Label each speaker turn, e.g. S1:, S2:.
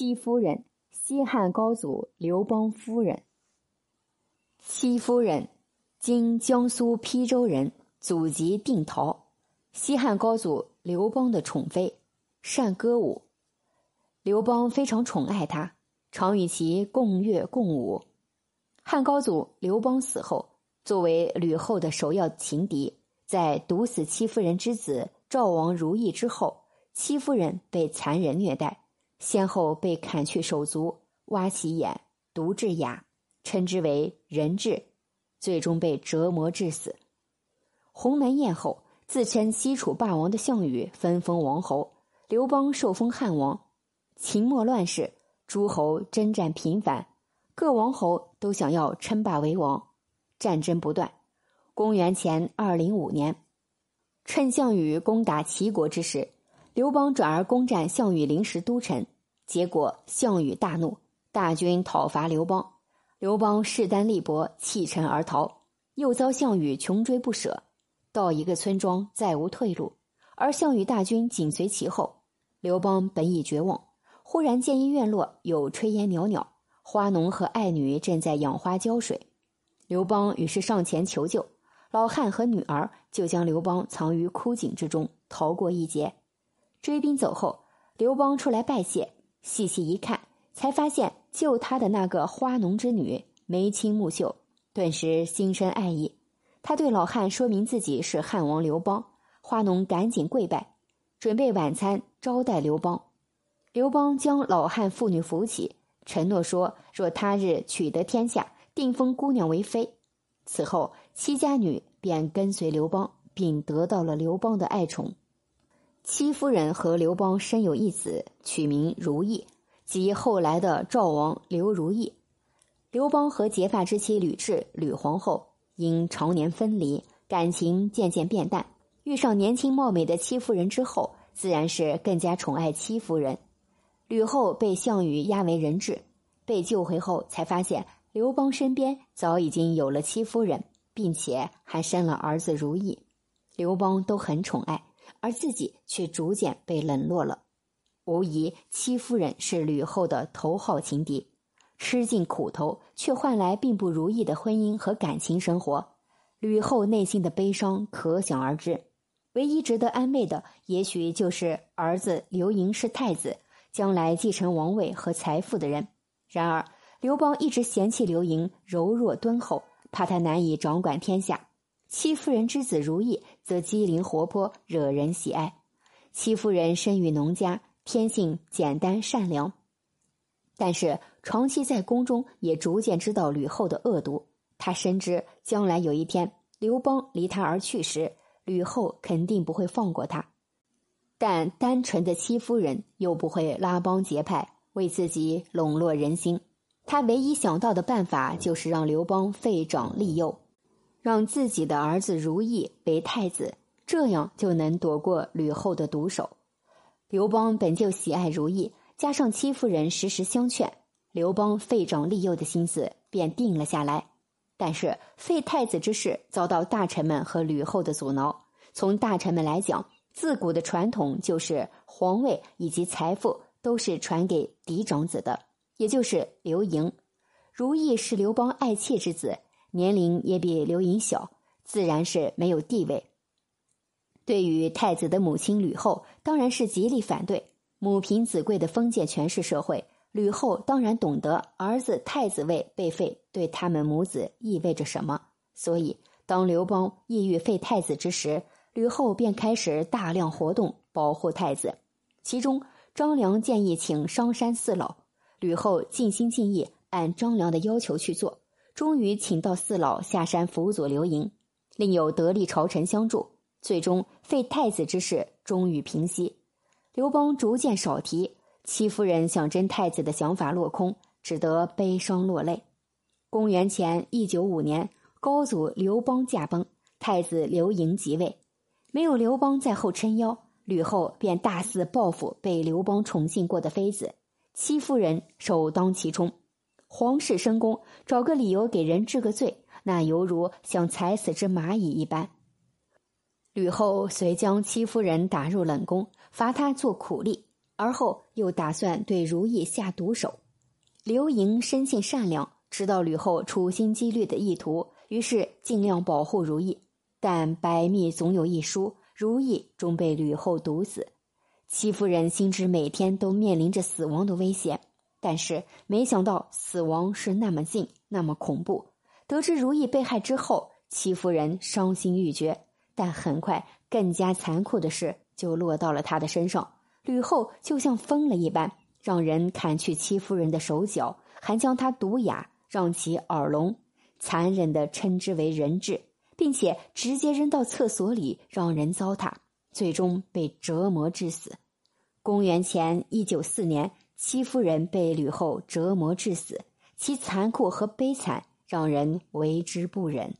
S1: 戚夫人，西汉高祖刘邦夫人。戚夫人，今江苏邳州人，祖籍定陶，西汉高祖刘邦的宠妃，善歌舞。刘邦非常宠爱她，常与其共乐共舞。汉高祖刘邦死后，作为吕后的首要情敌，在毒死戚夫人之子赵王如意之后，戚夫人被残忍虐待。先后被砍去手足，挖其眼，毒致哑，称之为人质，最终被折磨致死。鸿门宴后，自称西楚霸王的项羽分封王侯，刘邦受封汉王。秦末乱世，诸侯征战频繁，各王侯都想要称霸为王，战争不断。公元前二零五年，趁项羽攻打齐国之时。刘邦转而攻占项羽临时都城，结果项羽大怒，大军讨伐刘邦。刘邦势单力薄，弃城而逃，又遭项羽穷追不舍，到一个村庄再无退路，而项羽大军紧随其后。刘邦本已绝望，忽然见一院落有炊烟袅袅，花农和爱女正在养花浇水。刘邦于是上前求救，老汉和女儿就将刘邦藏于枯井之中，逃过一劫。追兵走后，刘邦出来拜谢，细细一看，才发现救他的那个花农之女眉清目秀，顿时心生爱意。他对老汉说明自己是汉王刘邦，花农赶紧跪拜，准备晚餐招待刘邦。刘邦将老汉妇女扶起，承诺说：若他日取得天下，定封姑娘为妃。此后，戚家女便跟随刘邦，并得到了刘邦的爱宠。戚夫人和刘邦生有一子，取名如意，即后来的赵王刘如意。刘邦和结发之妻吕雉、吕皇后因常年分离，感情渐渐变淡。遇上年轻貌美的戚夫人之后，自然是更加宠爱戚夫人。吕后被项羽押为人质，被救回后才发现刘邦身边早已经有了戚夫人，并且还生了儿子如意。刘邦都很宠爱。而自己却逐渐被冷落了，无疑戚夫人是吕后的头号情敌，吃尽苦头却换来并不如意的婚姻和感情生活，吕后内心的悲伤可想而知。唯一值得安慰的，也许就是儿子刘盈是太子，将来继承王位和财富的人。然而刘邦一直嫌弃刘盈柔弱敦厚，怕他难以掌管天下。戚夫人之子如意则机灵活泼，惹人喜爱。戚夫人生于农家，天性简单善良，但是长期在宫中，也逐渐知道吕后的恶毒。她深知将来有一天刘邦离她而去时，吕后肯定不会放过他。但单纯的戚夫人又不会拉帮结派，为自己笼络人心。她唯一想到的办法就是让刘邦废长立幼。让自己的儿子如意为太子，这样就能躲过吕后的毒手。刘邦本就喜爱如意，加上戚夫人时时相劝，刘邦废长立幼的心思便定了下来。但是废太子之事遭到大臣们和吕后的阻挠。从大臣们来讲，自古的传统就是皇位以及财富都是传给嫡长子的，也就是刘盈。如意是刘邦爱妾之子。年龄也比刘盈小，自然是没有地位。对于太子的母亲吕后，当然是极力反对。母凭子贵的封建权势社会，吕后当然懂得儿子太子位被废对他们母子意味着什么。所以，当刘邦意欲废太子之时，吕后便开始大量活动保护太子。其中，张良建议请商山四老，吕后尽心尽意按张良的要求去做。终于请到四老下山辅佐刘盈，另有得力朝臣相助，最终废太子之事终于平息。刘邦逐渐少提，戚夫人想争太子的想法落空，只得悲伤落泪。公元前一九五年，高祖刘邦驾崩，太子刘盈即位。没有刘邦在后撑腰，吕后便大肆报复被刘邦宠幸过的妃子，戚夫人首当其冲。皇室深宫，找个理由给人治个罪，那犹如想踩死只蚂蚁一般。吕后遂将戚夫人打入冷宫，罚她做苦力，而后又打算对如意下毒手。刘盈生性善良，知道吕后处心积虑的意图，于是尽量保护如意。但百密总有一疏，如意终被吕后毒死。戚夫人心知每天都面临着死亡的危险，但是没想到死亡是那么近，那么恐怖。得知如意被害之后，戚夫人伤心欲绝。但很快，更加残酷的事就落到了他的身上。吕后就像疯了一般，让人砍去戚夫人的手脚，还将她毒哑，让其耳聋，残忍的称之为人质，并且直接扔到厕所里，让人糟蹋。最终被折磨致死。公元前一九四年，戚夫人被吕后折磨致死，其残酷和悲惨让人为之不忍。